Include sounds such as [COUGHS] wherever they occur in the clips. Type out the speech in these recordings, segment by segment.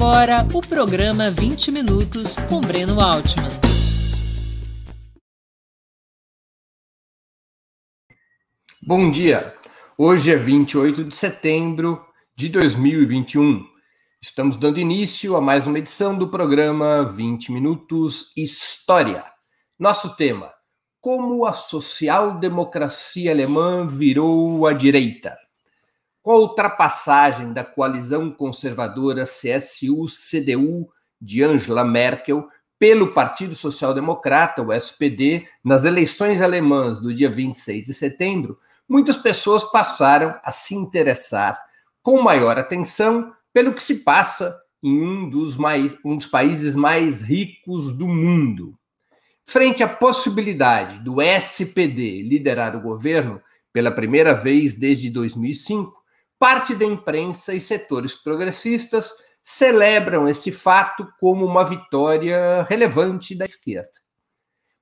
Agora o programa 20 Minutos com Breno Altman. Bom dia! Hoje é 28 de setembro de 2021. Estamos dando início a mais uma edição do programa 20 Minutos História. Nosso tema: Como a social-democracia alemã virou a direita. Com a ultrapassagem da coalizão conservadora CSU-CDU de Angela Merkel pelo Partido Social Democrata, o SPD, nas eleições alemãs do dia 26 de setembro, muitas pessoas passaram a se interessar com maior atenção pelo que se passa em um dos, mais, um dos países mais ricos do mundo. Frente à possibilidade do SPD liderar o governo pela primeira vez desde 2005, parte da imprensa e setores progressistas celebram esse fato como uma vitória relevante da esquerda.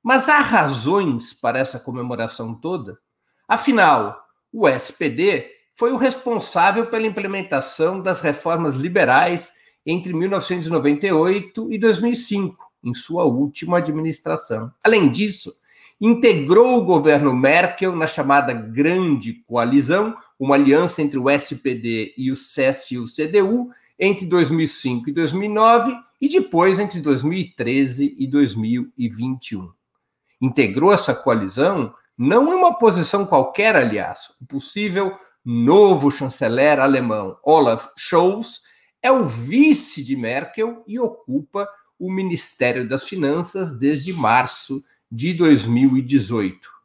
Mas há razões para essa comemoração toda? Afinal, o SPD foi o responsável pela implementação das reformas liberais entre 1998 e 2005, em sua última administração. Além disso, integrou o governo Merkel na chamada Grande Coalizão, uma aliança entre o SPD e o CSU-CDU entre 2005 e 2009 e depois entre 2013 e 2021. Integrou essa coalizão não em uma posição qualquer, aliás, o possível novo chanceler alemão Olaf Scholz é o vice de Merkel e ocupa o Ministério das Finanças desde março de 2018.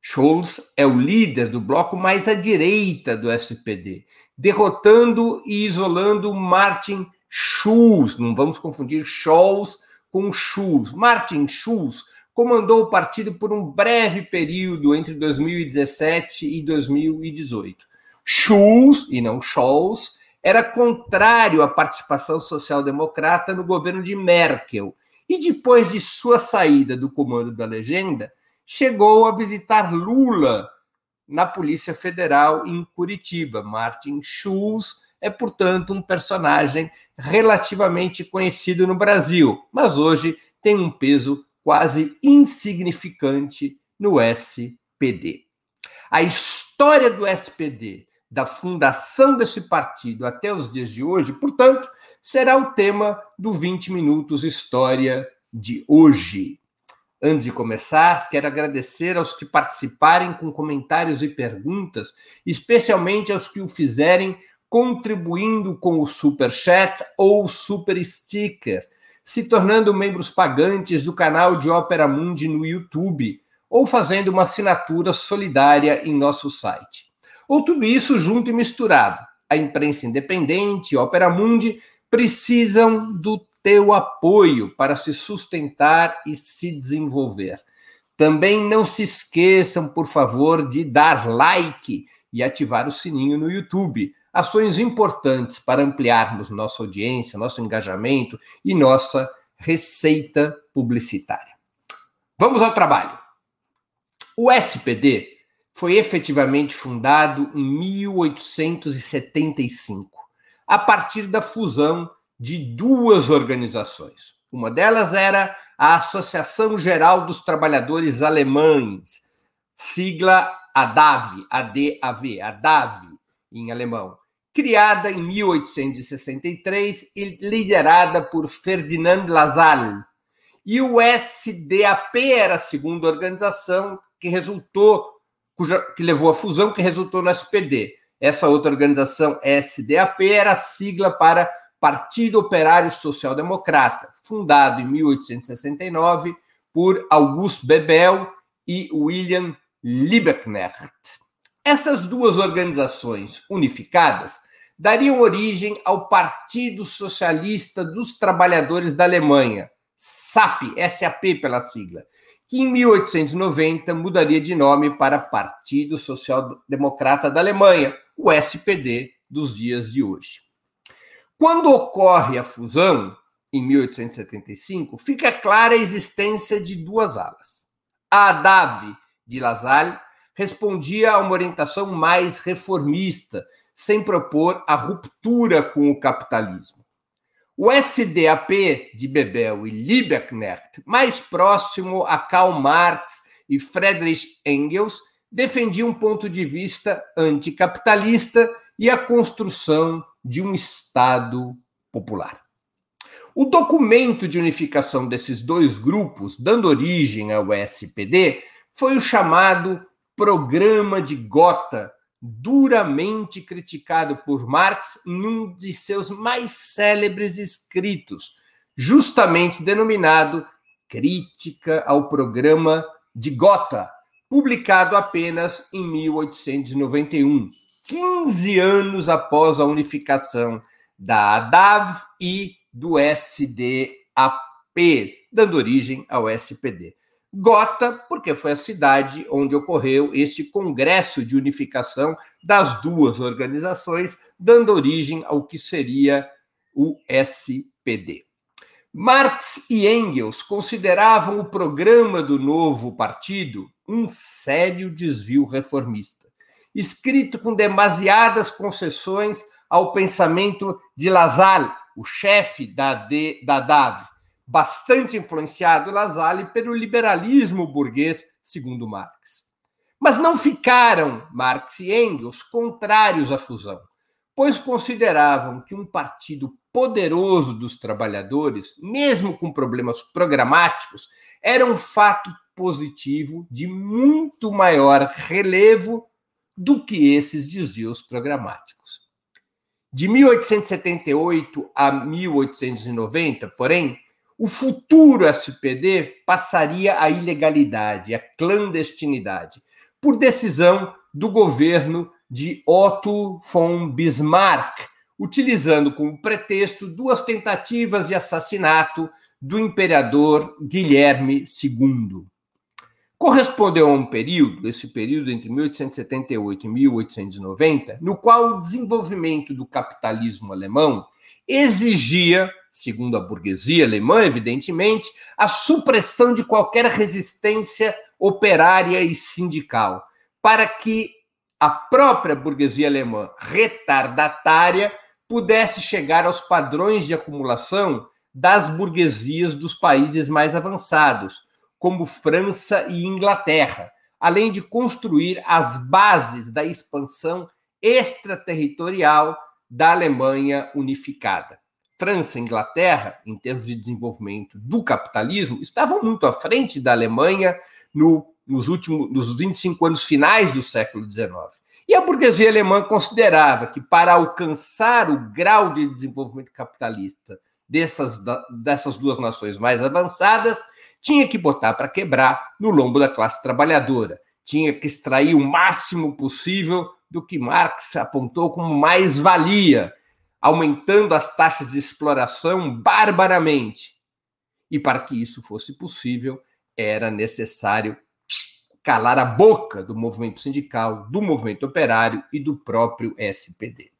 Scholz é o líder do bloco mais à direita do SPD, derrotando e isolando Martin Schulz. Não vamos confundir Scholz com Schulz. Martin Schulz comandou o partido por um breve período entre 2017 e 2018. Schulz, e não Scholz, era contrário à participação social-democrata no governo de Merkel e, depois de sua saída do comando da legenda, chegou a visitar Lula na Polícia Federal em Curitiba. Martin Schulz é, portanto, um personagem relativamente conhecido no Brasil, mas hoje tem um peso quase insignificante no SPD. A história do SPD, da fundação desse partido até os dias de hoje, portanto, será o tema do 20 Minutos História de hoje. Antes de começar, quero agradecer aos que participarem com comentários e perguntas, especialmente aos que o fizerem contribuindo com o Super Chat ou Super Sticker se tornando membros pagantes do canal de Ópera Mundi no YouTube ou fazendo uma assinatura solidária em nosso site. Ou tudo isso junto e misturado. A imprensa independente, Ópera Mundi, precisam do teu apoio para se sustentar e se desenvolver. Também não se esqueçam, por favor, de dar like e ativar o sininho no YouTube ações importantes para ampliarmos nossa audiência, nosso engajamento e nossa receita publicitária. Vamos ao trabalho. O SPD foi efetivamente fundado em 1875, a partir da fusão de duas organizações. Uma delas era a Associação Geral dos Trabalhadores Alemães, sigla ADAV, ADAV, ADAV em alemão, criada em 1863 e liderada por Ferdinand Lassalle. E o SDAP era a segunda organização que resultou, cuja, que levou à fusão, que resultou no SPD. Essa outra organização, SDAP, era a sigla para Partido Operário Social Democrata, fundado em 1869 por August Bebel e William Liebknecht. Essas duas organizações unificadas dariam origem ao Partido Socialista dos Trabalhadores da Alemanha, SAP, SAP pela sigla, que em 1890 mudaria de nome para Partido Social Democrata da Alemanha, o SPD dos dias de hoje. Quando ocorre a fusão, em 1875, fica clara a existência de duas alas. A DAV de Lassalle respondia a uma orientação mais reformista, sem propor a ruptura com o capitalismo. O SDAP de Bebel e Liebknecht, mais próximo a Karl Marx e Friedrich Engels, defendia um ponto de vista anticapitalista e a construção de um Estado popular. O documento de unificação desses dois grupos, dando origem ao SPD, foi o chamado Programa de Gotha, duramente criticado por Marx em um de seus mais célebres escritos, justamente denominado Crítica ao Programa de Gotha, publicado apenas em 1891, 15 anos após a unificação da ADAV e do SDAP, dando origem ao SPD. Gotha, porque foi a cidade onde ocorreu este congresso de unificação das duas organizações, dando origem ao que seria o SPD. Marx e Engels consideravam o programa do novo partido um sério desvio reformista, escrito com demasiadas concessões ao pensamento de Lassalle, o chefe da, da DAV, bastante influenciado Lassalle pelo liberalismo burguês, segundo Marx. Mas não ficaram Marx e Engels contrários à fusão, pois consideravam que um partido poderoso dos trabalhadores, mesmo com problemas programáticos, era um fato positivo de muito maior relevo do que esses desvios programáticos. De 1878 a 1890, porém, o futuro SPD passaria à ilegalidade, à clandestinidade, por decisão do governo de Otto von Bismarck, utilizando como pretexto duas tentativas de assassinato do imperador Guilherme II. Correspondeu a um período, esse período entre 1878 e 1890, no qual o desenvolvimento do capitalismo alemão exigia segundo a burguesia alemã, evidentemente, a supressão de qualquer resistência operária e sindical, para que a própria burguesia alemã retardatária pudesse chegar aos padrões de acumulação das burguesias dos países mais avançados, como França e Inglaterra, além de construir as bases da expansão extraterritorial da Alemanha unificada. França e Inglaterra, em termos de desenvolvimento do capitalismo, estavam muito à frente da Alemanha no, nos últimos nos 25 anos finais do século XIX. E a burguesia alemã considerava que para alcançar o grau de desenvolvimento capitalista dessas, dessas duas nações mais avançadas, tinha que botar para quebrar no lombo da classe trabalhadora, tinha que extrair o máximo possível do que Marx apontou como mais-valia aumentando as taxas de exploração barbaramente. E para que isso fosse possível, era necessário calar a boca do movimento sindical, do movimento operário e do próprio SPD.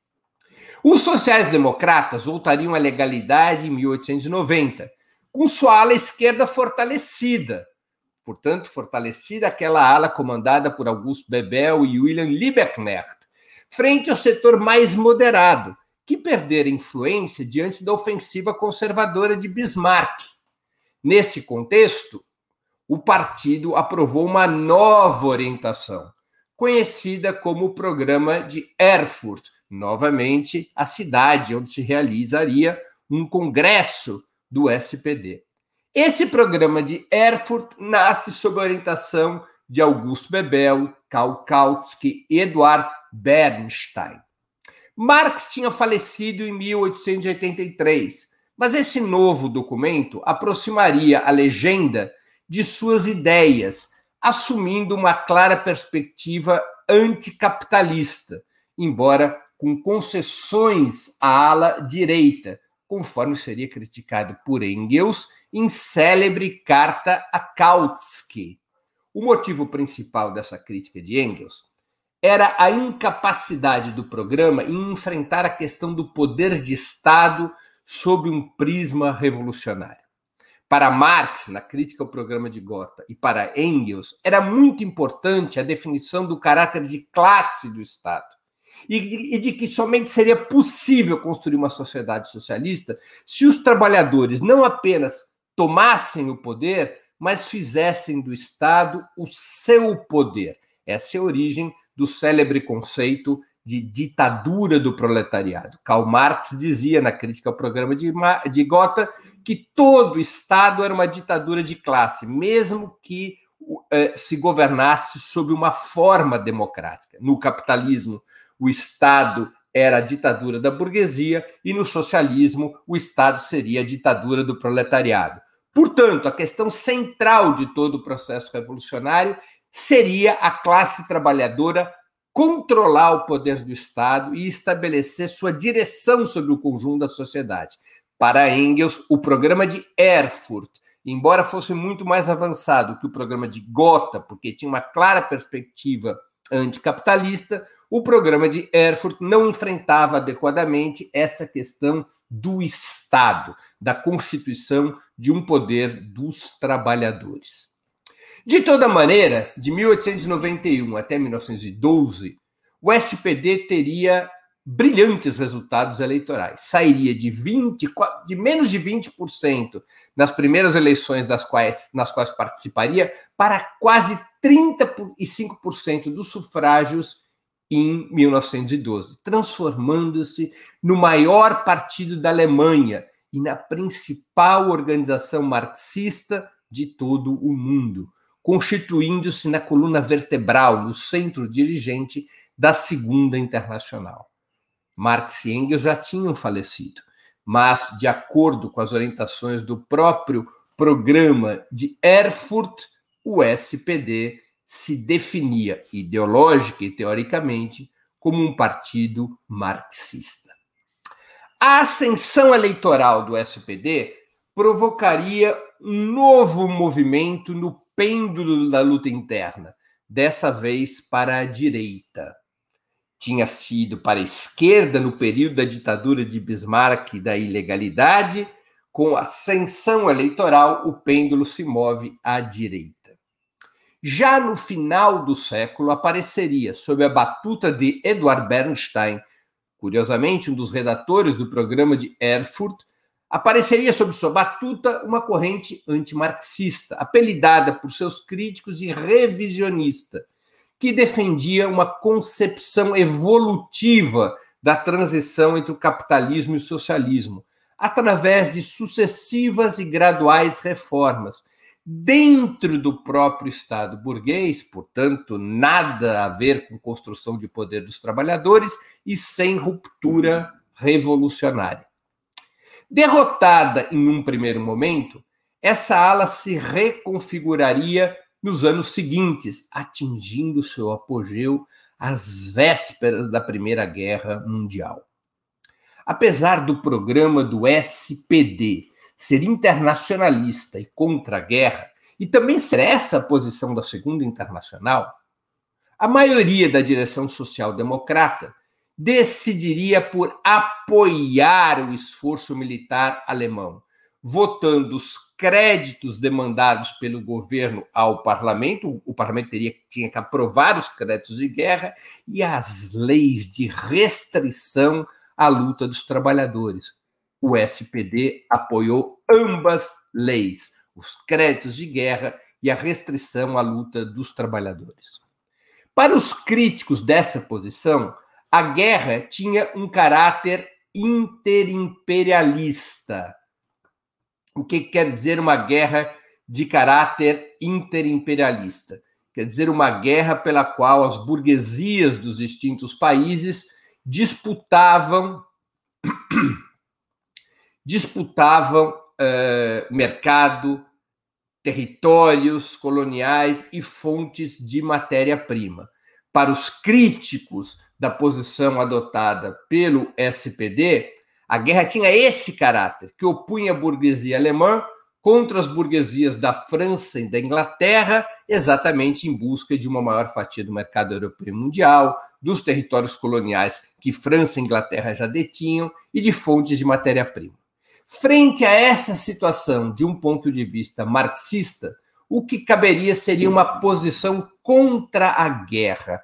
Os sociais-democratas voltariam à legalidade em 1890, com sua ala esquerda fortalecida, portanto, fortalecida aquela ala comandada por Augusto Bebel e William Liebknecht, frente ao setor mais moderado, que perdera influência diante da ofensiva conservadora de Bismarck. Nesse contexto, o partido aprovou uma nova orientação, conhecida como o Programa de Erfurt, novamente a cidade onde se realizaria um congresso do SPD. Esse programa de Erfurt nasce sob a orientação de Augusto Bebel, Karl Kautsky e Eduard Bernstein. Marx tinha falecido em 1883, mas esse novo documento aproximaria a legenda de suas ideias, assumindo uma clara perspectiva anticapitalista, embora com concessões à ala direita, conforme seria criticado por Engels em célebre carta a Kautsky. O motivo principal dessa crítica de Engels era a incapacidade do programa em enfrentar a questão do poder de Estado sob um prisma revolucionário. Para Marx, na crítica ao programa de Gotha, e para Engels, era muito importante a definição do caráter de classe do Estado. e de que somente seria possível construir uma sociedade socialista se os trabalhadores não apenas tomassem o poder, mas fizessem do Estado o seu poder. Essa é a origem do célebre conceito de ditadura do proletariado. Karl Marx dizia na crítica ao programa de, de Gotha que todo Estado era uma ditadura de classe, mesmo que eh, se governasse sob uma forma democrática. No capitalismo, o Estado era a ditadura da burguesia e no socialismo o Estado seria a ditadura do proletariado. Portanto, a questão central de todo o processo revolucionário seria a classe trabalhadora controlar o poder do Estado e estabelecer sua direção sobre o conjunto da sociedade. Para Engels, o programa de Erfurt, embora fosse muito mais avançado que o programa de Gotha, porque tinha uma clara perspectiva anticapitalista, o programa de Erfurt não enfrentava adequadamente essa questão do Estado, da constituição de um poder dos trabalhadores. De toda maneira, de 1891 até 1912, o SPD teria brilhantes resultados eleitorais. Sairia de 20, de menos de 20% nas primeiras eleições das quais, nas quais participaria para quase 35% dos sufrágios em 1912, transformando-se no maior partido da Alemanha e na principal organização marxista de todo o mundo, constituindo-se na coluna vertebral, no centro dirigente da Segunda Internacional. Marx e Engels já tinham falecido, mas, de acordo com as orientações do próprio programa de Erfurt, o SPD se definia ideológica e teoricamente como um partido marxista. A ascensão eleitoral do SPD provocaria um novo movimento no pêndulo da luta interna, dessa vez para a direita. Tinha sido para a esquerda no período da ditadura de Bismarck da ilegalidade, com ascensão eleitoral, o pêndulo se move à direita. Já no final do século, apareceria, sob a batuta de Eduard Bernstein, curiosamente um dos redatores do programa de Erfurt, apareceria sob sua batuta uma corrente antimarxista, apelidada por seus críticos de revisionista, que defendia uma concepção evolutiva da transição entre o capitalismo e o socialismo, através de sucessivas e graduais reformas, dentro do próprio Estado burguês, portanto, nada a ver com construção de poder dos trabalhadores e sem ruptura revolucionária. Derrotada em um primeiro momento, essa ala se reconfiguraria nos anos seguintes, atingindo seu apogeu às vésperas da Primeira Guerra Mundial. Apesar do programa do SPD ser internacionalista e contra a guerra, e também ser essa a posição da Segunda Internacional, a maioria da direção social-democrata decidiria por apoiar o esforço militar alemão, votando os créditos demandados pelo governo ao parlamento, o parlamento teria, tinha que aprovar os créditos de guerra, e as leis de restrição à luta dos trabalhadores, o SPD apoiou ambas leis, os créditos de guerra e a restrição à luta dos trabalhadores. Para os críticos dessa posição, a guerra tinha um caráter interimperialista. O que quer dizer uma guerra de caráter interimperialista? Quer dizer uma guerra pela qual as burguesias dos distintos países disputavam [COUGHS] disputavam eh, mercado, territórios coloniais e fontes de matéria-prima. Para os críticos da posição adotada pelo SPD, a guerra tinha esse caráter, que opunha a burguesia alemã contra as burguesias da França e da Inglaterra, exatamente em busca de uma maior fatia do mercado europeu e mundial, dos territórios coloniais que França e Inglaterra já detinham e de fontes de matéria-prima. Frente a essa situação, de um ponto de vista marxista, o que caberia seria uma posição contra a guerra,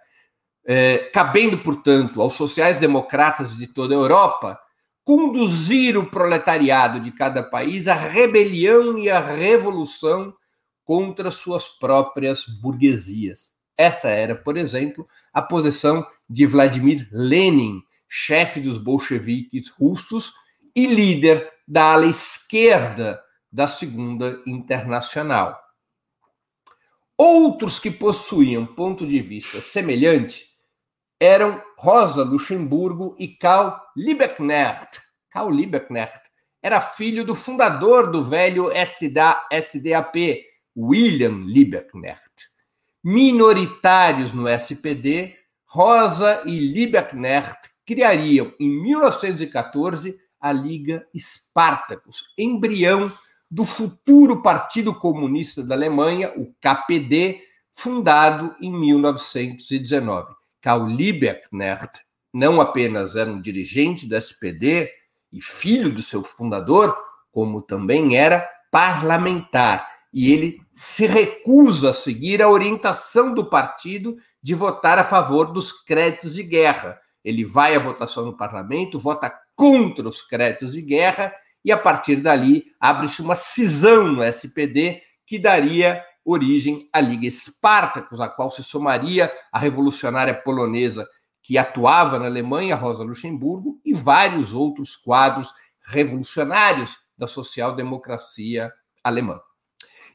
é, cabendo, portanto, aos sociais-democratas de toda a Europa conduzir o proletariado de cada país à rebelião e à revolução contra suas próprias burguesias. Essa era, por exemplo, a posição de Vladimir Lenin, chefe dos bolcheviques russos e líder da ala esquerda da Segunda Internacional. Outros que possuíam ponto de vista semelhante eram Rosa Luxemburgo e Karl Liebknecht. Karl Liebknecht era filho do fundador do velho SDAP, William Liebknecht. Minoritários no SPD, Rosa e Liebknecht criariam em 1914 a Liga Spartacus, embrião do futuro Partido Comunista da Alemanha, o KPD, fundado em 1919. Karl Liebknecht não apenas era um dirigente do SPD e filho do seu fundador, como também era parlamentar. E ele se recusa a seguir a orientação do partido de votar a favor dos créditos de guerra. Ele vai à votação no parlamento, vota contra os créditos de guerra e a partir dali abre-se uma cisão no SPD que daria origem à Liga Espartacus, a qual se somaria a revolucionária polonesa que atuava na Alemanha, Rosa Luxemburgo, e vários outros quadros revolucionários da social-democracia alemã.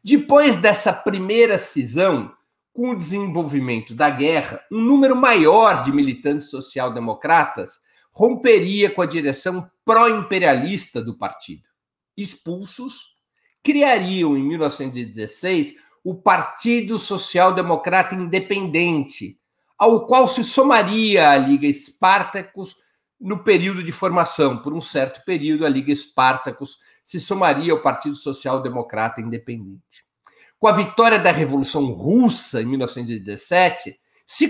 Depois dessa primeira cisão, com o desenvolvimento da guerra, um número maior de militantes social-democratas romperia com a direção pró-imperialista do partido. Expulsos, criariam em 1916 o Partido Social Democrata Independente, ao qual se somaria a Liga Espartacus no período de formação. Por um certo período, a Liga Espartacus se somaria ao Partido Social Democrata Independente. Com a vitória da Revolução Russa em 1917, se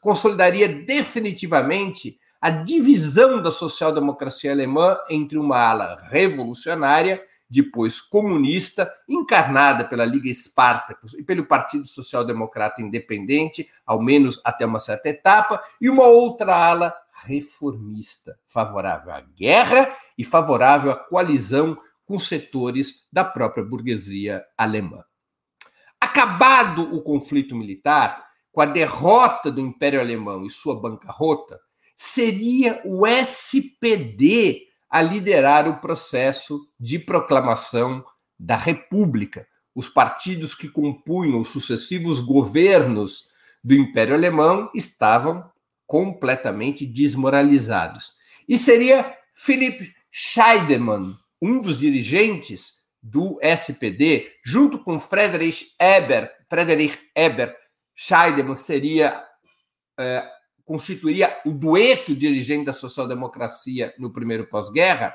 consolidaria definitivamente a divisão da social-democracia alemã entre uma ala revolucionária depois comunista, encarnada pela Liga Espartacus e pelo Partido Social Democrata Independente, ao menos até uma certa etapa, e uma outra ala reformista, favorável à guerra e favorável à coalizão com setores da própria burguesia alemã. Acabado o conflito militar, com a derrota do Império Alemão e sua bancarrota, seria o SPD a liderar o processo de proclamação da República. Os partidos que compunham os sucessivos governos do Império Alemão estavam completamente desmoralizados. E seria Philipp Scheidemann, um dos dirigentes do SPD, junto com Friedrich Ebert, Friedrich Ebert, Scheidemann seria eh, constituiria o dueto dirigente da social-democracia no primeiro pós-guerra,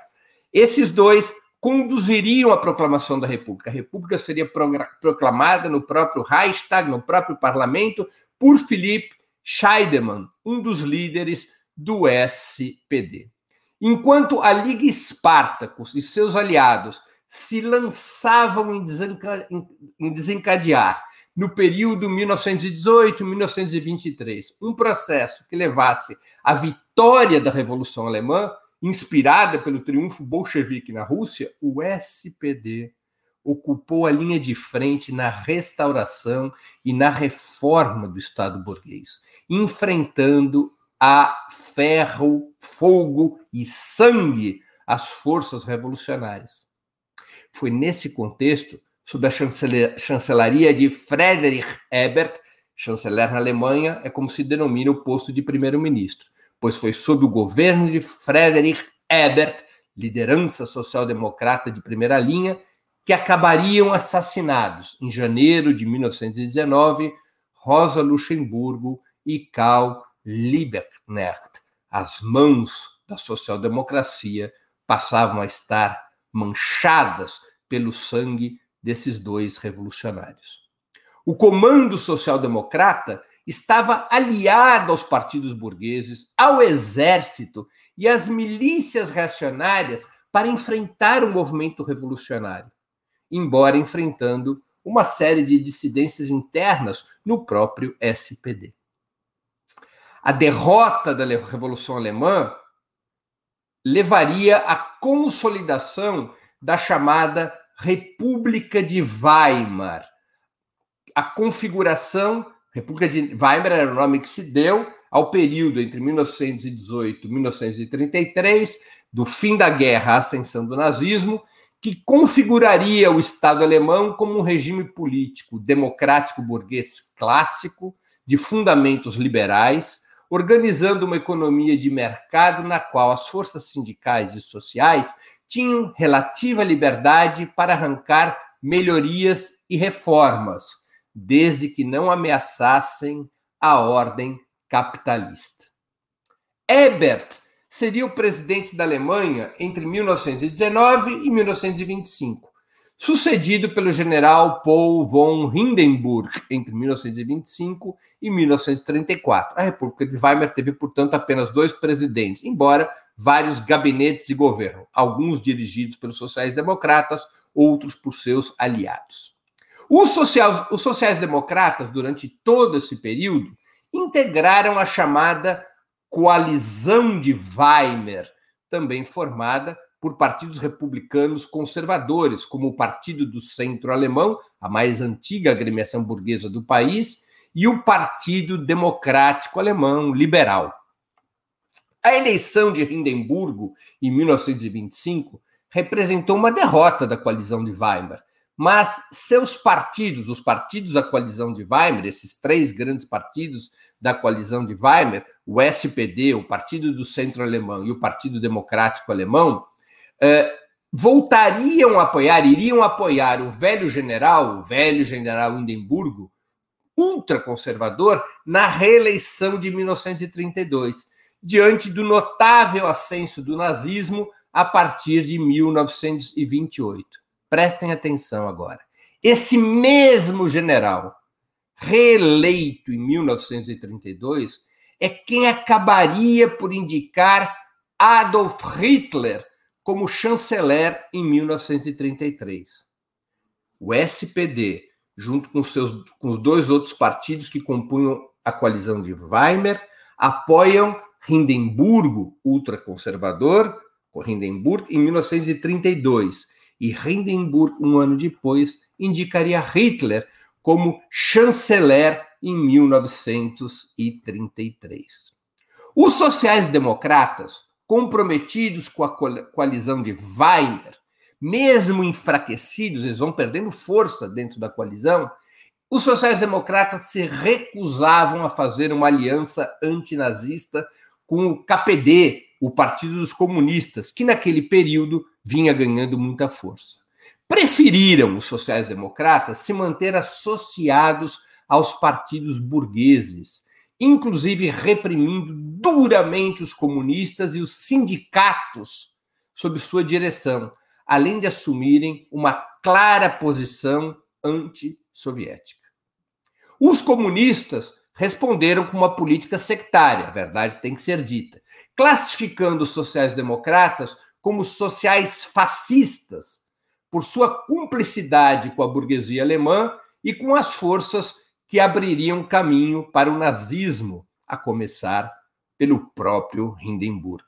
esses dois conduziriam a proclamação da República. A República seria proclamada no próprio Reichstag, no próprio parlamento, por Philipp Scheidemann, um dos líderes do SPD. Enquanto a Liga Espartacus e seus aliados se lançavam em desencadear no período 1918-1923, um processo que levasse à vitória da Revolução Alemã, inspirada pelo triunfo bolchevique na Rússia, o SPD ocupou a linha de frente na restauração e na reforma do Estado burguês, enfrentando a ferro, fogo e sangue as forças revolucionárias. Foi nesse contexto sob a chancelaria de Friedrich Ebert, chanceler na Alemanha, é como se denomina o posto de primeiro-ministro, pois foi sob o governo de Friedrich Ebert, liderança social-democrata de primeira linha, que acabariam assassinados em janeiro de 1919 Rosa Luxemburgo e Karl Liebknecht. As mãos da social-democracia passavam a estar manchadas pelo sangue desses dois revolucionários. O comando social-democrata estava aliado aos partidos burgueses, ao exército e às milícias reacionárias para enfrentar o movimento revolucionário, embora enfrentando uma série de dissidências internas no próprio SPD. a derrota da Revolução Alemã levaria à consolidação da chamada República de Weimar. A configuração, República de Weimar era o nome que se deu ao período entre 1918 e 1933, do fim da guerra à ascensão do nazismo, que configuraria o Estado alemão como um regime político democrático burguês clássico, de fundamentos liberais, organizando uma economia de mercado na qual as forças sindicais e sociais tinham relativa liberdade para arrancar melhorias e reformas, desde que não ameaçassem a ordem capitalista. Ebert seria o presidente da Alemanha entre 1919 e 1925, sucedido pelo general Paul von Hindenburg entre 1925 e 1934. A República de Weimar teve, portanto, apenas dois presidentes, embora vários gabinetes de governo, alguns dirigidos pelos sociais-democratas, outros por seus aliados. Os, os sociais-democratas, durante todo esse período, integraram a chamada Coalizão de Weimar, também formada por partidos republicanos conservadores, como o Partido do Centro Alemão, a mais antiga agremiação burguesa do país, e o Partido Democrático Alemão Liberal. A eleição de Hindenburgo, em 1925, representou uma derrota da coalizão de Weimar, mas seus partidos, os partidos da coalizão de Weimar, esses três grandes partidos da coalizão de Weimar, o SPD, o Partido do Centro Alemão e o Partido Democrático Alemão, eh, voltariam a apoiar, iriam apoiar o velho general, o velho general Hindenburgo, ultraconservador, na reeleição de 1932, diante do notável ascenso do nazismo a partir de 1928. Prestem atenção agora. Esse mesmo general, reeleito em 1932, é quem acabaria por indicar Adolf Hitler como chanceler em 1933. O SPD, junto com, seus, com os dois outros partidos que compunham a coalizão de Weimar, apoiam Hindenburgo, ultraconservador, Hindenburg, em 1932. E Hindenburg, um ano depois, indicaria Hitler como chanceler em 1933. Os sociais-democratas, comprometidos com a coalizão de Weimar, mesmo enfraquecidos, eles vão perdendo força dentro da coalizão, os sociais-democratas se recusavam a fazer uma aliança antinazista com o KPD, o Partido dos Comunistas, que naquele período vinha ganhando muita força preferiram os sociais-democratas se manter associados aos partidos burgueses, inclusive reprimindo duramente os comunistas e os sindicatos sob sua direção, além de assumirem uma clara posição anti-soviética. Os comunistas responderam com uma política sectária, a verdade tem que ser dita, classificando os sociais-democratas como sociais fascistas por sua cumplicidade com a burguesia alemã e com as forças que abririam caminho para o nazismo, a começar pelo próprio Hindenburg.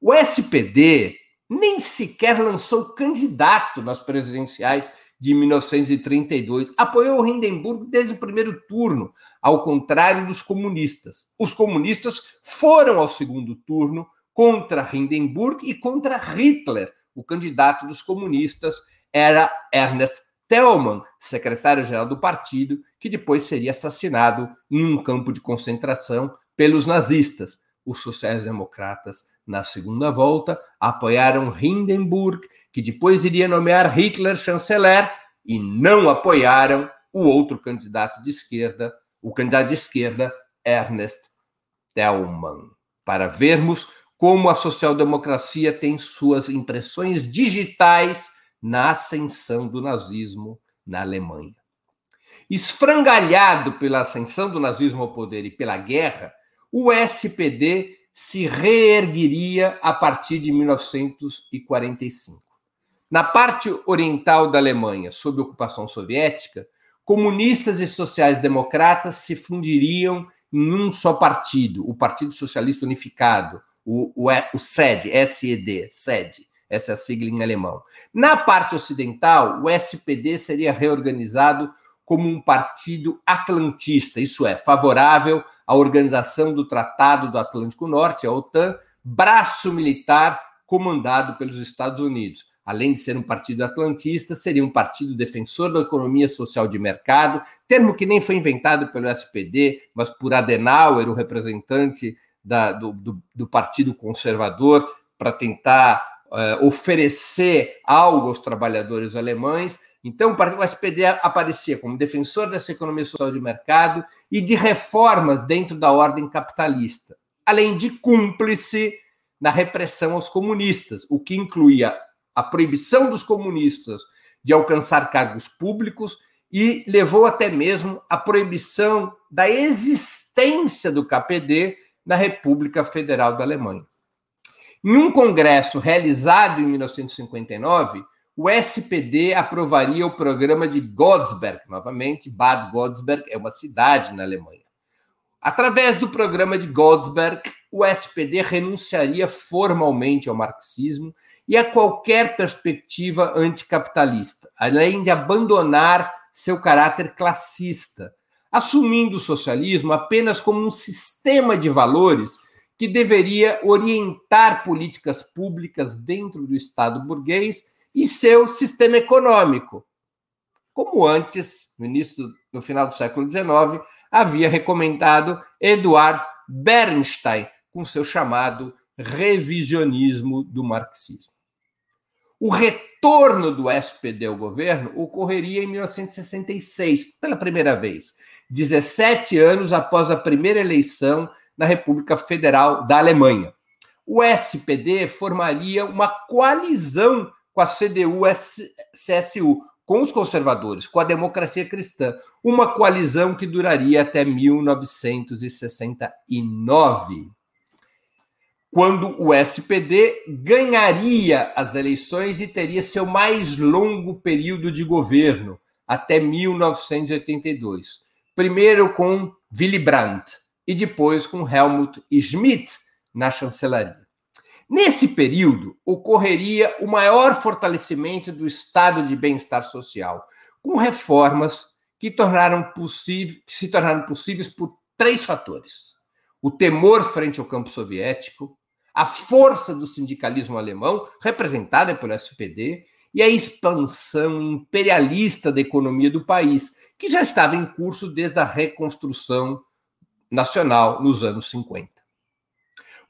O SPD nem sequer lançou candidato nas presidenciais de 1932. Apoiou Hindenburg desde o primeiro turno, ao contrário dos comunistas. Os comunistas foram ao segundo turno contra Hindenburg e contra Hitler, o candidato dos comunistas era Ernest Thälmann, secretário-geral do partido, que depois seria assassinado em um campo de concentração pelos nazistas. Os sociais-democratas, na segunda volta, apoiaram Hindenburg, que depois iria nomear Hitler chanceler, e não apoiaram o outro candidato de esquerda, o candidato de esquerda, Ernest Thälmann. Para vermos como a social-democracia tem suas impressões digitais na ascensão do nazismo na Alemanha. Esfrangalhado pela ascensão do nazismo ao poder e pela guerra, o SPD se reerguiria a partir de 1945. Na parte oriental da Alemanha, sob ocupação soviética, comunistas e sociais-democratas se fundiriam em um só partido, o Partido Socialista Unificado, o, o, o SED, SED, SED, essa é a sigla em alemão. Na parte ocidental, o SPD seria reorganizado como um partido atlantista, isso é, favorável à organização do Tratado do Atlântico Norte, a OTAN, braço militar comandado pelos Estados Unidos. Além de ser um partido atlantista, seria um partido defensor da economia social de mercado, termo que nem foi inventado pelo SPD, mas por Adenauer, o representante da, do, do, do, Partido Conservador, para tentar uh, oferecer algo aos trabalhadores alemães. Então, o SPD aparecia como defensor dessa economia social de mercado e de reformas dentro da ordem capitalista, além de cúmplice na repressão aos comunistas, o que incluía a proibição dos comunistas de alcançar cargos públicos e levou até mesmo à proibição da existência do KPD na República Federal da Alemanha. Em um congresso realizado em 1959, o SPD aprovaria o programa de Godesberg, novamente, Bad Godesberg é uma cidade na Alemanha. Através do programa de Godesberg, o SPD renunciaria formalmente ao marxismo e a qualquer perspectiva anticapitalista, além de abandonar seu caráter classista, assumindo o socialismo apenas como um sistema de valores que deveria orientar políticas públicas dentro do Estado burguês e seu sistema econômico, como antes, no início, no final do século XIX, havia recomendado Eduard Bernstein com seu chamado revisionismo do marxismo. O retorno do SPD ao governo ocorreria em 1966, pela primeira vez, 17 anos após a primeira eleição na República Federal da Alemanha. O SPD formaria uma coalizão com a CDU-CSU, com os conservadores, com a democracia cristã, uma coalizão que duraria até 1969, quando o SPD ganharia as eleições e teria seu mais longo período de governo, até 1982. Primeiro com Willy Brandt e depois com Helmut Schmidt na chancelaria. Nesse período, ocorreria o maior fortalecimento do estado de bem-estar social, com reformas que, tornaram que se tornaram possíveis por três fatores: o temor frente ao campo soviético, a força do sindicalismo alemão, representada pelo SPD, e a expansão imperialista da economia do país, que já estava em curso desde a reconstrução nacional nos anos 50.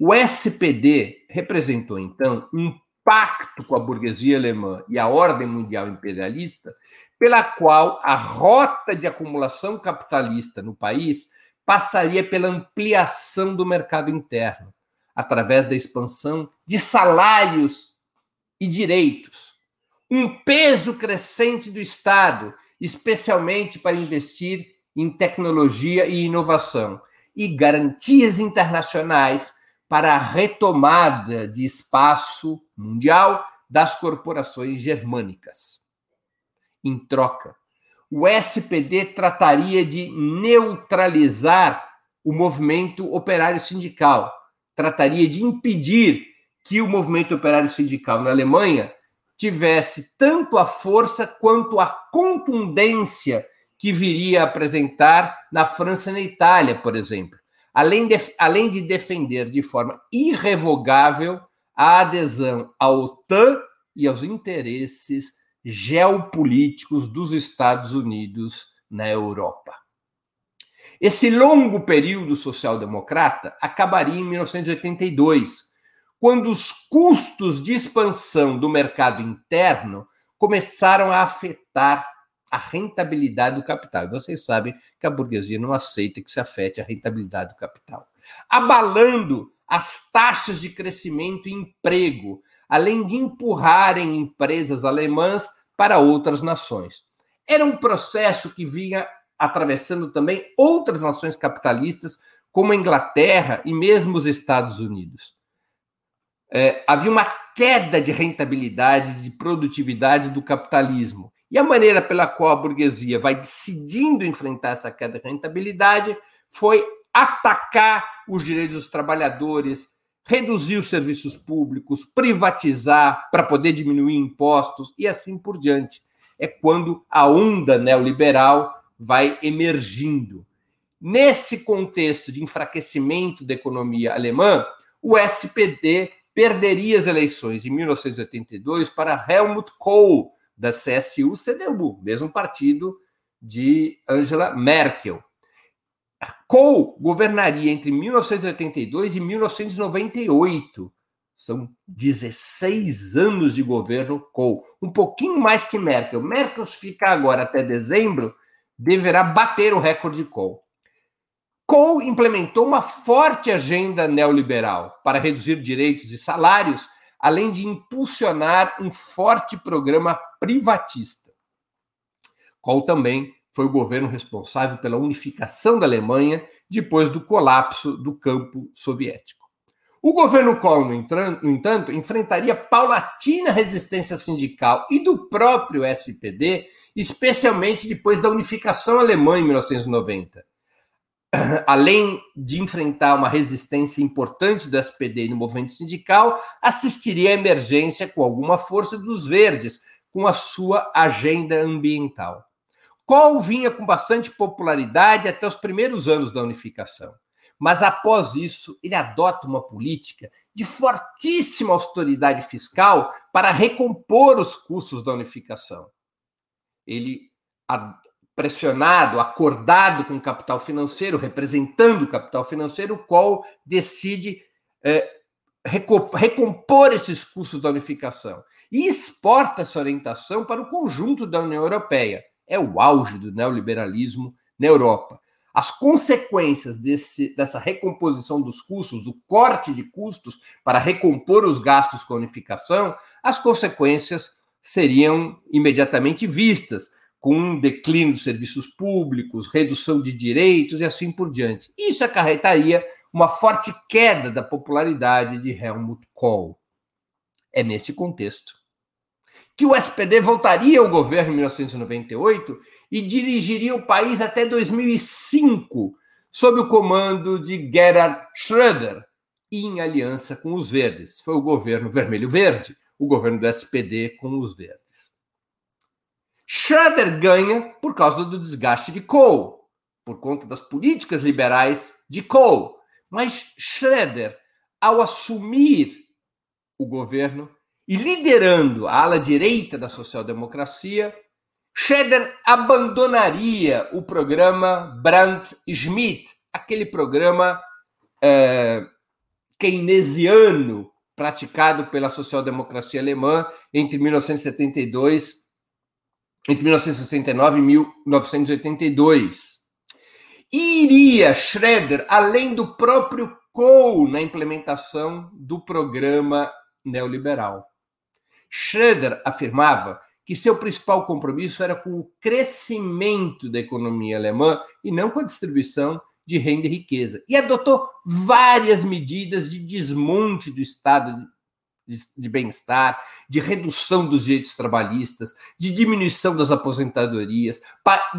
O SPD representou, então, um pacto com a burguesia alemã e a ordem mundial imperialista, pela qual a rota de acumulação capitalista no país passaria pela ampliação do mercado interno, através da expansão de salários e direitos, um peso crescente do Estado, especialmente para investir em tecnologia e inovação, e garantias internacionais para a retomada de espaço mundial das corporações germânicas. Em troca, o SPD trataria de neutralizar o movimento operário sindical, trataria de impedir que o movimento operário sindical na Alemanha tivesse tanto a força quanto a contundência que viria a apresentar na França e na Itália, por exemplo além de, além de defender de forma irrevogável a adesão à OTAN e aos interesses geopolíticos dos Estados Unidos na Europa. Esse longo período social-democrata acabaria em 1982, quando os custos de expansão do mercado interno começaram a afetar a rentabilidade do capital. E vocês sabem que a burguesia não aceita que se afete a rentabilidade do capital. Abalando as taxas de crescimento e emprego, além de empurrarem empresas alemãs para outras nações. Era um processo que vinha atravessando também outras nações capitalistas, como a Inglaterra e mesmo os Estados Unidos. É, havia uma queda de rentabilidade, de produtividade do capitalismo. E a maneira pela qual a burguesia vai decidindo enfrentar essa queda de rentabilidade foi atacar os direitos dos trabalhadores, reduzir os serviços públicos, privatizar para poder diminuir impostos e assim por diante. É quando a onda neoliberal vai emergindo. Nesse contexto de enfraquecimento da economia alemã, o SPD perderia as eleições em 1982 para Helmut Kohl, da CSU-CDU, mesmo partido de Angela Merkel. Kohl governaria entre 1982 e 1998. São 16 anos de governo Kohl, um pouquinho mais que Merkel. Merkel, se ficar agora até dezembro, deverá bater o recorde de Kohl. Kohl implementou uma forte agenda neoliberal para reduzir direitos e salários, além de impulsionar um forte programa privatista. Kohl também foi o governo responsável pela unificação da Alemanha depois do colapso do campo soviético. O governo Kohl, no entanto, enfrentaria paulatina resistência sindical e do próprio SPD, especialmente depois da unificação alemã em 1990. [CLEARS THROAT] Além de enfrentar uma resistência importante do SPD no movimento sindical, assistiria à emergência com alguma força dos verdes, com a sua agenda ambiental. Kohl vinha com bastante popularidade até os primeiros anos da unificação. Mas após isso, ele adota uma política de fortíssima austeridade fiscal para recompor os custos da unificação. Ele, pressionado, acordado com o capital financeiro, representando o capital financeiro, Kohl decide é, recompor esses custos da unificação. E exporta essa orientação para o conjunto da União Europeia. É o auge do neoliberalismo na Europa. As consequências desse, dessa recomposição dos custos, o corte de custos para recompor os gastos com a unificação, as consequências seriam imediatamente vistas, com um declínio dos serviços públicos, redução de direitos e assim por diante. Isso acarretaria uma forte queda da popularidade de Helmut Kohl. É nesse contexto que o SPD voltaria ao governo em 1998 e dirigiria o país até 2005, sob o comando de Gerhard Schröder, em aliança com os Verdes. Foi o governo vermelho-verde, o governo do SPD com os Verdes. Schröder ganha por causa do desgaste de Kohl, por conta das políticas liberais de Kohl. Mas Schröder, ao assumir o governo, e liderando a ala direita da social-democracia, Scheder abandonaria o programa Brandt-Schmidt, aquele programa é, keynesiano praticado pela social-democracia alemã entre 1972, entre 1969 e 1982. E iria Schroeder além do próprio Kohl na implementação do programa neoliberal. Schroeder afirmava que seu principal compromisso era com o crescimento da economia alemã e não com a distribuição de renda e riqueza. E adotou várias medidas de desmonte do Estado de, de bem-estar, de redução dos direitos trabalhistas, de diminuição das aposentadorias,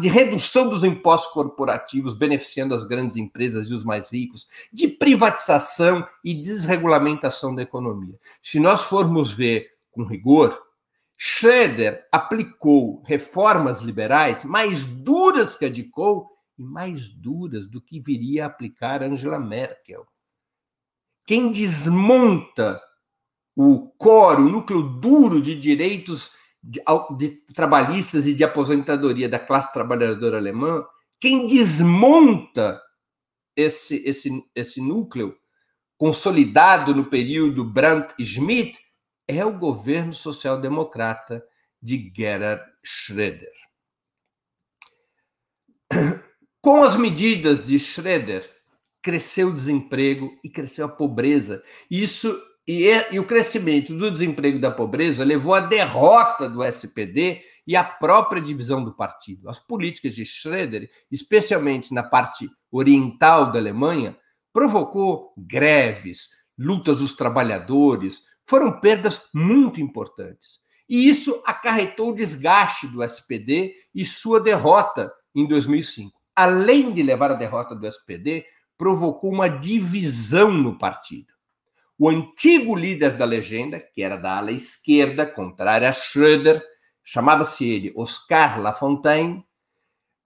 de redução dos impostos corporativos, beneficiando as grandes empresas e os mais ricos, de privatização e desregulamentação da economia. Se nós formos ver com rigor, Schroeder aplicou reformas liberais mais duras que a de Kohl e mais duras do que viria a aplicar Angela Merkel. Quem desmonta o core, o núcleo duro de direitos de, de trabalhistas e de aposentadoria da classe trabalhadora alemã, quem desmonta esse, esse, esse núcleo consolidado no período Brandt-Schmidt é o governo social-democrata de Gerhard Schröder. Com as medidas de Schröder, cresceu o desemprego e cresceu a pobreza. Isso e, e, o crescimento do desemprego e da pobreza levou à derrota do SPD e à própria divisão do partido. As políticas de Schröder, especialmente na parte oriental da Alemanha, provocou greves, lutas dos trabalhadores, foram perdas muito importantes. E isso acarretou o desgaste do SPD e sua derrota em 2005. Além de levar a derrota do SPD, provocou uma divisão no partido. O antigo líder da legenda, que era da ala esquerda, contrária a Schröder, chamava-se ele Oscar Lafontaine.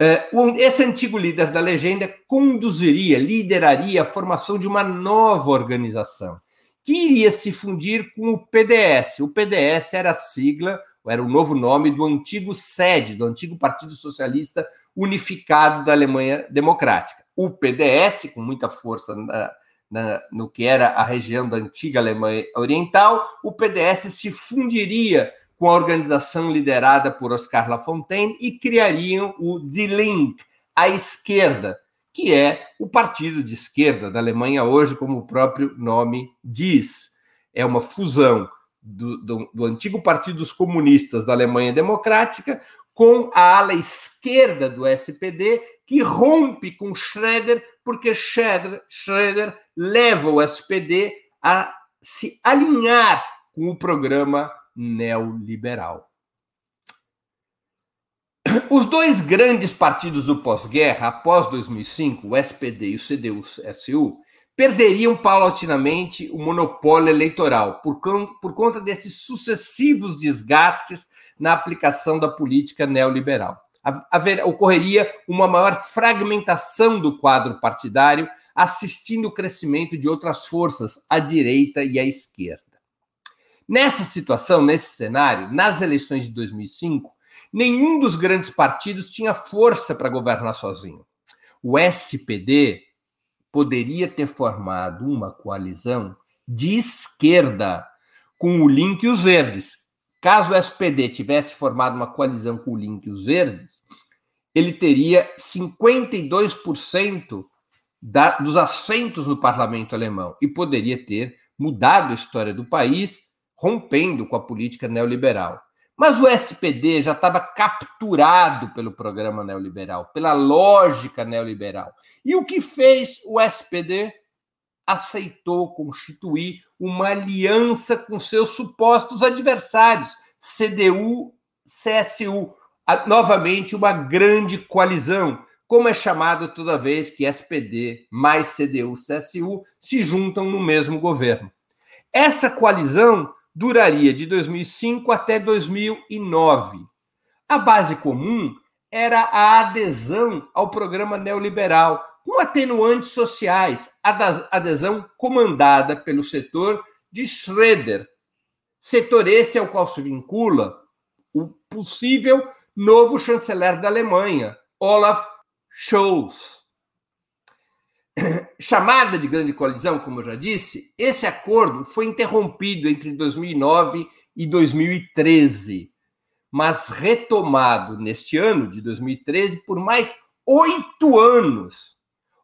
Eh, esse antigo líder da legenda conduziria, lideraria a formação de uma nova organização, que iria se fundir com o PDS. O PDS era a sigla, era o novo nome do antigo SED, do antigo Partido Socialista Unificado da Alemanha Democrática. O PDS, com muita força na, na, no que era a região da antiga Alemanha Oriental, o PDS se fundiria com a organização liderada por Oscar Lafontaine e criariam o Die Linke, a esquerda, que é o partido de esquerda da Alemanha hoje, como o próprio nome diz. É uma fusão do, do, do antigo Partido dos Comunistas da Alemanha Democrática com a ala esquerda do SPD, que rompe com Schroeder, porque Schroeder, Schroeder leva o SPD a se alinhar com o programa neoliberal. Os dois grandes partidos do pós-guerra, após 2005, o SPD e o CDU-SU, perderiam paulatinamente o monopólio eleitoral por, por conta desses sucessivos desgastes na aplicação da política neoliberal. Haver, ocorreria uma maior fragmentação do quadro partidário, assistindo o crescimento de outras forças, à direita e à esquerda. Nessa situação, nesse cenário, nas eleições de 2005, nenhum dos grandes partidos tinha força para governar sozinho. O SPD poderia ter formado uma coalizão de esquerda com o Link e os Verdes, Caso o SPD tivesse formado uma coalizão com o Link e os Verdes, ele teria 52% da, dos assentos no parlamento alemão e poderia ter mudado a história do país, rompendo com a política neoliberal. Mas o SPD já estava capturado pelo programa neoliberal, pela lógica neoliberal. E o que fez o SPD? aceitou constituir uma aliança com seus supostos adversários, CDU, CSU, novamente uma grande coalizão, como é chamado toda vez que SPD mais CDU, CSU se juntam no mesmo governo. Essa coalizão duraria de 2005 até 2009. A base comum era a adesão ao programa neoliberal, com atenuantes sociais, adesão comandada pelo setor de Schroeder, setor esse ao qual se vincula o possível novo chanceler da Alemanha, Olaf Scholz. [COUGHS] Chamada de grande coalizão, como eu já disse, esse acordo foi interrompido entre 2009 e 2013, mas retomado neste ano de 2013 por mais oito anos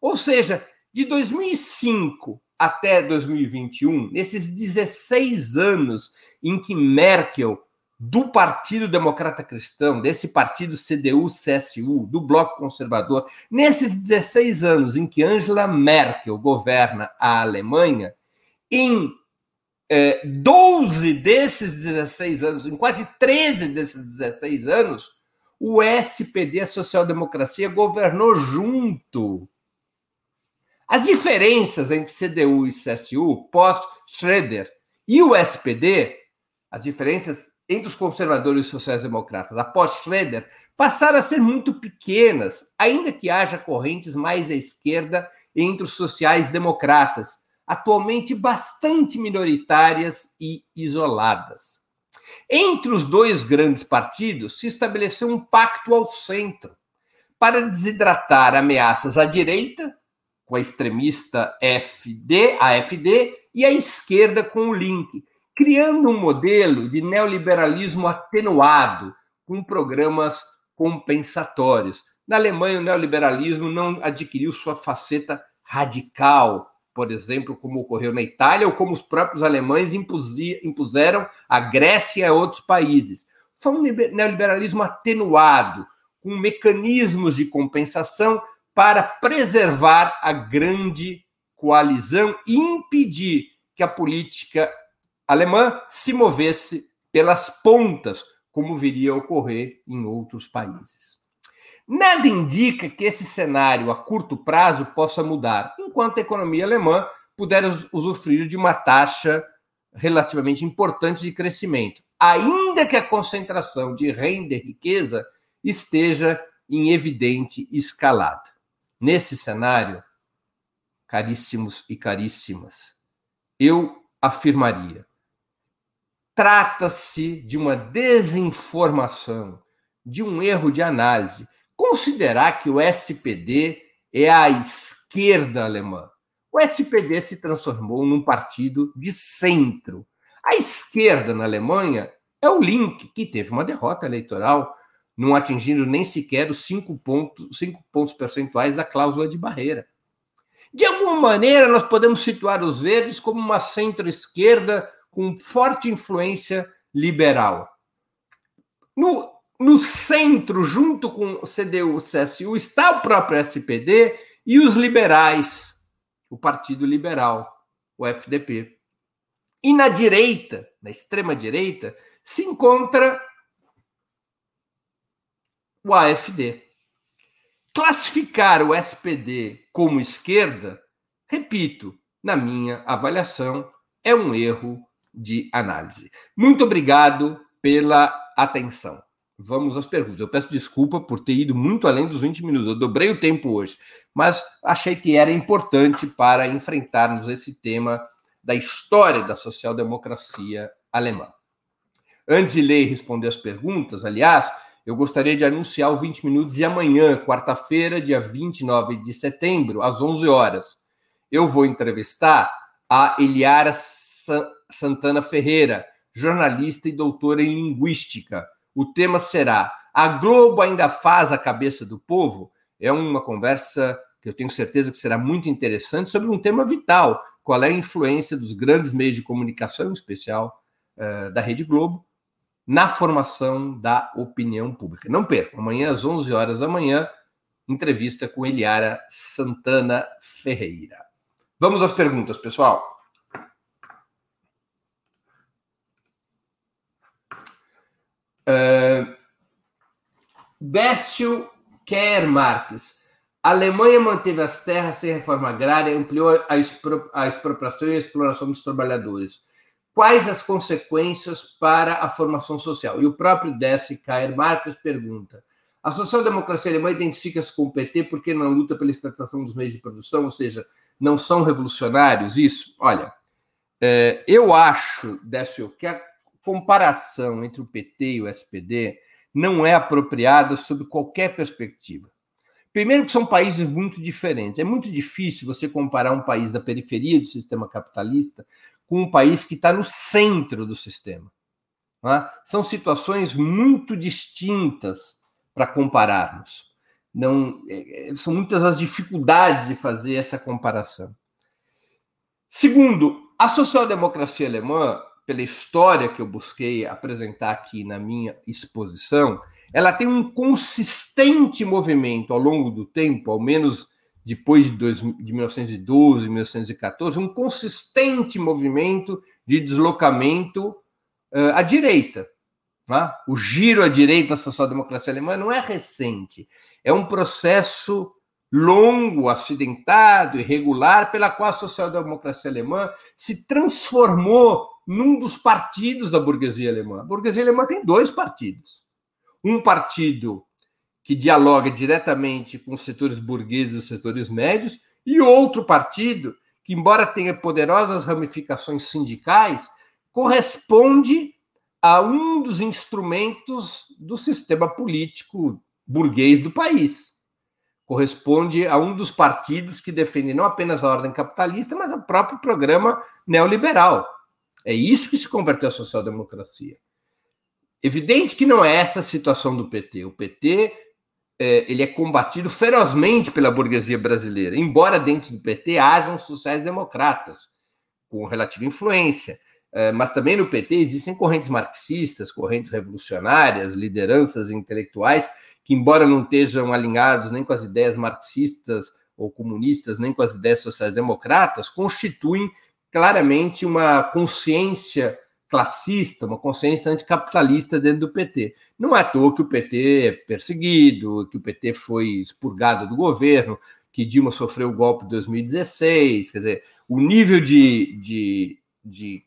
ou seja, de 2005 até 2021, nesses 16 anos em que Merkel, do Partido Democrata Cristão, desse partido CDU-CSU, do Bloco Conservador, nesses 16 anos em que Angela Merkel governa a Alemanha, em é, 12 desses 16 anos, em quase 13 desses 16 anos, o SPD, a social-democracia, governou junto. As diferenças entre CDU e CSU, pós-Schroeder, e o SPD, as diferenças entre os conservadores e sociais-democratas após Schroeder, passaram a ser muito pequenas, ainda que haja correntes mais à esquerda entre os sociais-democratas, atualmente bastante minoritárias e isoladas. Entre os dois grandes partidos se estabeleceu um pacto ao centro para desidratar ameaças à direita com a extremista FD, AFD, e a esquerda com o Link, criando um modelo de neoliberalismo atenuado, com programas compensatórios. Na Alemanha, o neoliberalismo não adquiriu sua faceta radical, por exemplo, como ocorreu na Itália, ou como os próprios alemães impuseram à Grécia e a outros países. Foi um neoliberalismo atenuado, com mecanismos de compensação para preservar a grande coalizão e impedir que a política alemã se movesse pelas pontas, como viria a ocorrer em outros países. Nada indica que esse cenário a curto prazo possa mudar, enquanto a economia alemã puder usufruir de uma taxa relativamente importante de crescimento, ainda que a concentração de renda e riqueza esteja em evidente escalada. Nesse cenário, caríssimos e caríssimas, eu afirmaria: trata-se de uma desinformação, de um erro de análise considerar que o SPD é a esquerda alemã. O SPD se transformou num partido de centro. A esquerda na Alemanha é o Link, que teve uma derrota eleitoral, não atingindo nem sequer os cinco pontos, cinco pontos percentuais da cláusula de barreira. De alguma maneira, nós podemos situar os verdes como uma centro-esquerda com forte influência liberal. No no centro, junto com o CDU, o CSU, está o próprio SPD e os liberais, o Partido Liberal, o FDP. E na direita, na extrema direita, se encontra o AFD. Classificar o SPD como esquerda, repito, na minha avaliação, é um erro de análise. Muito obrigado pela atenção. Vamos às perguntas. Eu peço desculpa por ter ido muito além dos 20 minutos. Eu dobrei o tempo hoje, mas achei que era importante para enfrentarmos esse tema da história da social-democracia alemã. Antes de ler e responder as perguntas, aliás, eu gostaria de anunciar o 20 minutos de amanhã, quarta-feira, dia 29 de setembro, às 11 horas. Eu vou entrevistar a Eliara Santana Ferreira, jornalista e doutora em linguística o tema será A Globo ainda faz a cabeça do povo? É uma conversa que eu tenho certeza que será muito interessante sobre um tema vital: qual é a influência dos grandes meios de comunicação, em especial uh, da Rede Globo, na formação da opinião pública. Não perca, amanhã às 11 horas da manhã, entrevista com Eliara Santana Ferreira. Vamos às perguntas, pessoal. Uh, Décio Kerr Marques. A Alemanha manteve as terras sem reforma agrária ampliou a, expro, a expropriação e a exploração dos trabalhadores. Quais as consequências para a formação social? E o próprio Décio Kerr Marques pergunta: a social-democracia alemã identifica-se com o PT porque não luta pela estatização dos meios de produção, ou seja, não são revolucionários? Isso? Olha, é, eu acho, Décio, que a comparação entre o PT e o SPD não é apropriada sob qualquer perspectiva. Primeiro, que são países muito diferentes. É muito difícil você comparar um país da periferia do sistema capitalista com um país que está no centro do sistema. É? São situações muito distintas para compararmos. Não, é, é, são muitas as dificuldades de fazer essa comparação. Segundo, a social-democracia alemã pela história que eu busquei apresentar aqui na minha exposição, ela tem um consistente movimento ao longo do tempo, ao menos depois de, dois, de 1912, 1914, um consistente movimento de deslocamento uh, à direita. Tá? O giro à direita da social-democracia alemã não é recente, é um processo longo, acidentado, irregular, pela qual a social-democracia alemã se transformou num dos partidos da burguesia alemã. A burguesia alemã tem dois partidos. Um partido que dialoga diretamente com os setores burgueses e os setores médios, e outro partido que, embora tenha poderosas ramificações sindicais, corresponde a um dos instrumentos do sistema político burguês do país. Corresponde a um dos partidos que defende não apenas a ordem capitalista, mas o próprio programa neoliberal. É isso que se converteu à social-democracia. Evidente que não é essa a situação do PT. O PT é, ele é combatido ferozmente pela burguesia brasileira, embora dentro do PT hajam sociais-democratas com relativa influência. É, mas também no PT existem correntes marxistas, correntes revolucionárias, lideranças intelectuais que, embora não estejam alinhados nem com as ideias marxistas ou comunistas, nem com as ideias sociais-democratas, constituem claramente uma consciência classista, uma consciência anticapitalista dentro do PT. Não é à toa que o PT é perseguido, que o PT foi expurgado do governo, que Dilma sofreu o golpe de 2016. Quer dizer, o nível de, de, de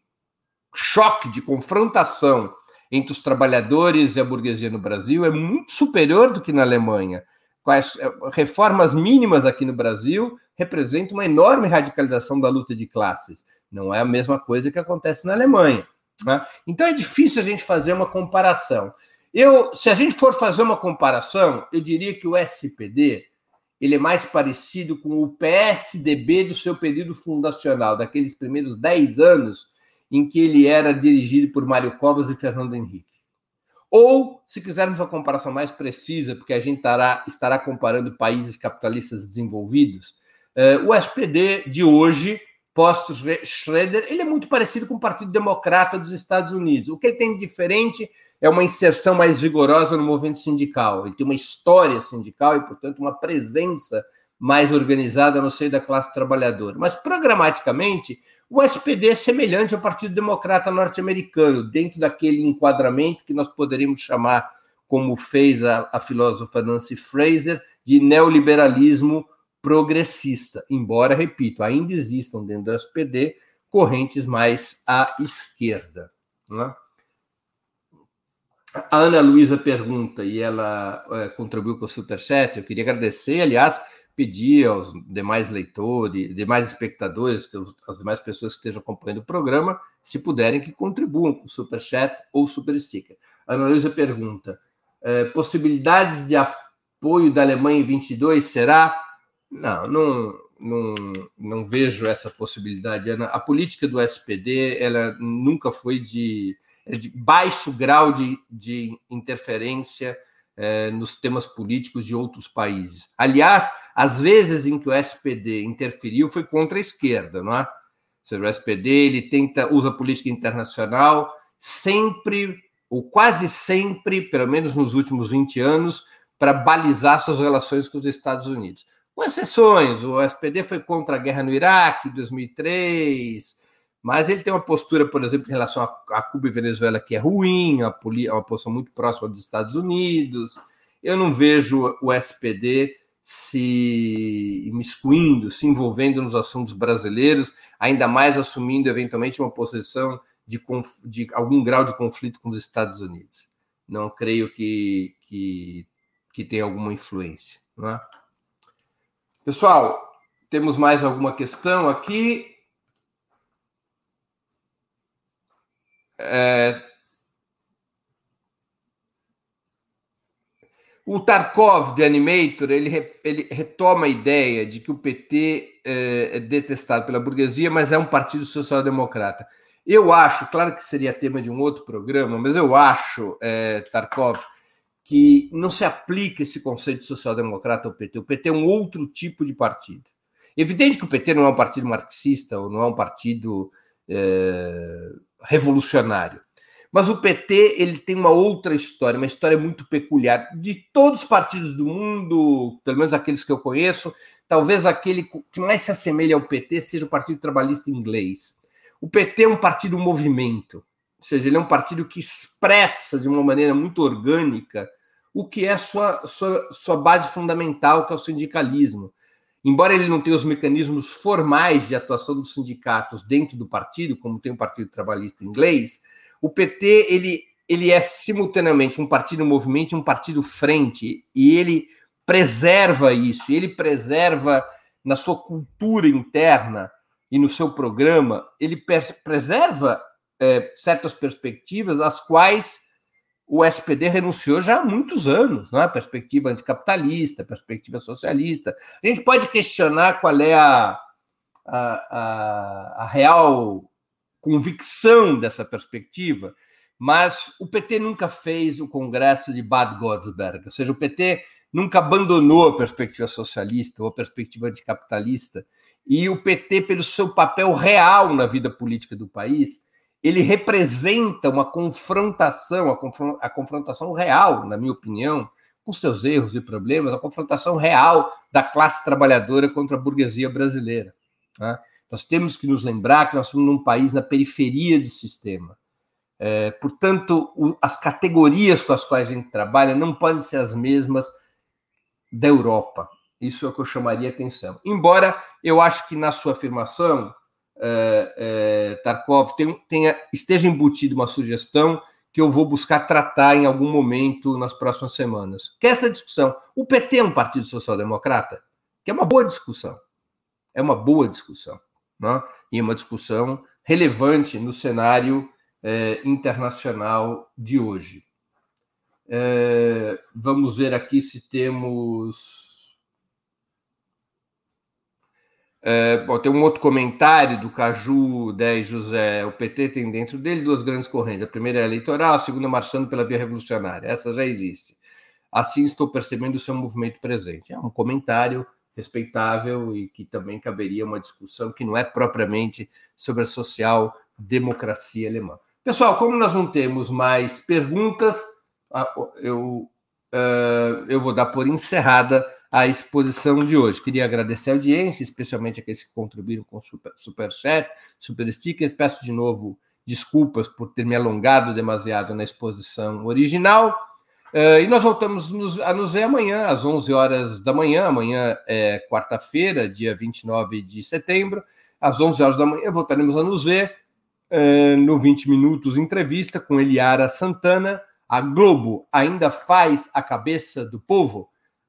choque, de confrontação entre os trabalhadores e a burguesia no Brasil é muito superior do que na Alemanha. Quais eh, reformas mínimas aqui no Brasil representam uma enorme radicalização da luta de classes. Não é a mesma coisa que acontece na Alemanha. Né? Então é difícil a gente fazer uma comparação. Eu, se a gente for fazer uma comparação, eu diria que o SPD ele é mais parecido com o PSDB do seu período fundacional, daqueles primeiros 10 anos em que ele era dirigido por Mário Covas e Fernando Henrique. Ou, se quisermos uma comparação mais precisa, porque a gente estará, estará comparando países capitalistas desenvolvidos, eh, o SPD de hoje pós-Schroeder, ele é muito parecido com o Partido Democrata dos Estados Unidos. O que ele tem de diferente é uma inserção mais vigorosa no movimento sindical. Ele tem uma história sindical e, portanto, uma presença mais organizada no seio da classe trabalhadora. Mas, programaticamente, o SPD é semelhante ao Partido Democrata norte-americano, dentro daquele enquadramento que nós poderíamos chamar, como fez a, a filósofa Nancy Fraser, de neoliberalismo progressista, embora, repito, ainda existam dentro do SPD correntes mais à esquerda. Né? A Ana Luísa pergunta, e ela é, contribuiu com o Superchat, eu queria agradecer, aliás, pedir aos demais leitores, demais espectadores, as demais pessoas que estejam acompanhando o programa, se puderem, que contribuam com o Superchat ou Super Sticker. Ana Luísa pergunta, é, possibilidades de apoio da Alemanha em 22 será não, não, não, não vejo essa possibilidade, Ana. A política do SPD ela nunca foi de, é de baixo grau de, de interferência é, nos temas políticos de outros países. Aliás, as vezes em que o SPD interferiu foi contra a esquerda, não é? Ou seja, o SPD ele tenta usa política internacional sempre ou quase sempre, pelo menos nos últimos 20 anos, para balizar suas relações com os Estados Unidos com exceções. O SPD foi contra a guerra no Iraque em 2003, mas ele tem uma postura, por exemplo, em relação a, Cuba e Venezuela que é ruim, a uma posição muito próxima dos Estados Unidos. Eu não vejo o SPD se imiscuindo, se envolvendo nos assuntos brasileiros, ainda mais assumindo eventualmente uma posição de, de algum grau de conflito com os Estados Unidos. Não creio que, que, que tenha alguma influência. É? Pessoal, temos mais alguma questão aqui? É... O Tarkov, de Animator, ele, ele, retoma a ideia de que o PT é, é detestado pela burguesia, mas é um partido social-democrata. Eu acho, claro que seria tema de um outro programa, mas eu acho, é, Tarkov, que não se aplica esse conceito de social-democrata ao PT. O PT é um outro tipo de partido. Evidente que o PT não é um partido marxista ou não é um partido é, revolucionário. Mas o PT ele tem uma outra história, uma história muito peculiar. De todos os partidos do mundo, pelo menos aqueles que eu conheço, talvez aquele que mais se assemelha ao PT seja o Partido Trabalhista Inglês. O PT é um partido movimento, ou seja, ele é um partido que expressa de uma maneira muito orgânica o que é sua, sua, sua base fundamental, que é o sindicalismo. Embora ele não tenha os mecanismos formais de atuação dos sindicatos dentro do partido, como tem o Partido Trabalhista Inglês, o PT ele, ele é simultaneamente um partido movimento e um partido frente, e ele preserva isso, ele preserva na sua cultura interna e no seu programa, ele preserva é, certas perspectivas, as quais o SPD renunciou já há muitos anos, não é? Perspectiva anticapitalista, perspectiva socialista. A gente pode questionar qual é a, a, a, a real convicção dessa perspectiva, mas o PT nunca fez o congresso de Bad Godesberg, ou seja, o PT nunca abandonou a perspectiva socialista ou a perspectiva anticapitalista, e o PT, pelo seu papel real na vida política do país, ele representa uma confrontação, a, confrontação real, na minha opinião, com seus erros e problemas, a confrontação real da classe trabalhadora contra a burguesia brasileira. Né? Nós temos que nos lembrar que nós somos num país na periferia do sistema. É, portanto, o, as categorias com as quais a gente trabalha não podem ser as mesmas da Europa. Isso é o que eu chamaria atenção. Embora eu acho que na sua afirmação, é, é, Tarkov, tenha, esteja embutida uma sugestão que eu vou buscar tratar em algum momento nas próximas semanas. Que é essa discussão. O PT é um partido social-democrata? Que é uma boa discussão. É uma boa discussão. Né? E uma discussão relevante no cenário é, internacional de hoje. É, vamos ver aqui se temos. É, bom, tem um outro comentário do Caju 10 José. O PT tem dentro dele duas grandes correntes. A primeira é eleitoral, a segunda marchando pela via revolucionária. Essa já existe. Assim estou percebendo o seu movimento presente. É um comentário respeitável e que também caberia uma discussão que não é propriamente sobre a social-democracia alemã. Pessoal, como nós não temos mais perguntas, eu, uh, eu vou dar por encerrada a exposição de hoje. Queria agradecer a audiência, especialmente aqueles que contribuíram com super, super chat, super sticker. Peço de novo desculpas por ter me alongado demasiado na exposição original. Uh, e nós voltamos nos, a nos ver amanhã, às 11 horas da manhã. Amanhã é quarta-feira, dia 29 de setembro. Às 11 horas da manhã voltaremos a nos ver uh, no 20 Minutos entrevista com Eliara Santana. A Globo ainda faz a cabeça do povo?